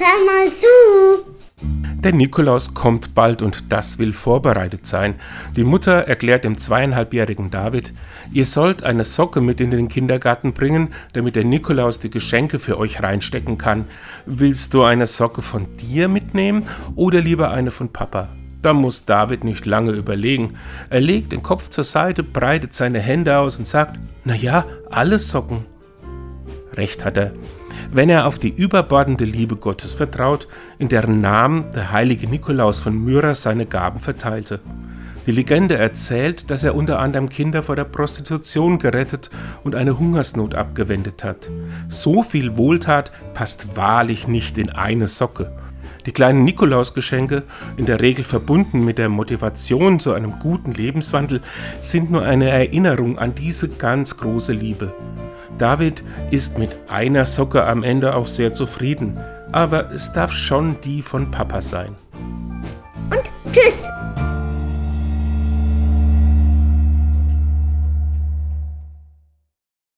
hör mal zu. Der Nikolaus kommt bald und das will vorbereitet sein. Die Mutter erklärt dem zweieinhalbjährigen David, ihr sollt eine Socke mit in den Kindergarten bringen, damit der Nikolaus die Geschenke für euch reinstecken kann. Willst du eine Socke von dir mitnehmen oder lieber eine von Papa? Da muss David nicht lange überlegen. Er legt den Kopf zur Seite, breitet seine Hände aus und sagt, na ja, alle Socken. Recht hat er wenn er auf die überbordende Liebe Gottes vertraut, in deren Namen der heilige Nikolaus von Myra seine Gaben verteilte. Die Legende erzählt, dass er unter anderem Kinder vor der Prostitution gerettet und eine Hungersnot abgewendet hat. So viel Wohltat passt wahrlich nicht in eine Socke. Die kleinen Nikolausgeschenke, in der Regel verbunden mit der Motivation zu einem guten Lebenswandel, sind nur eine Erinnerung an diese ganz große Liebe. David ist mit einer Socke am Ende auch sehr zufrieden, aber es darf schon die von Papa sein. Und tschüss!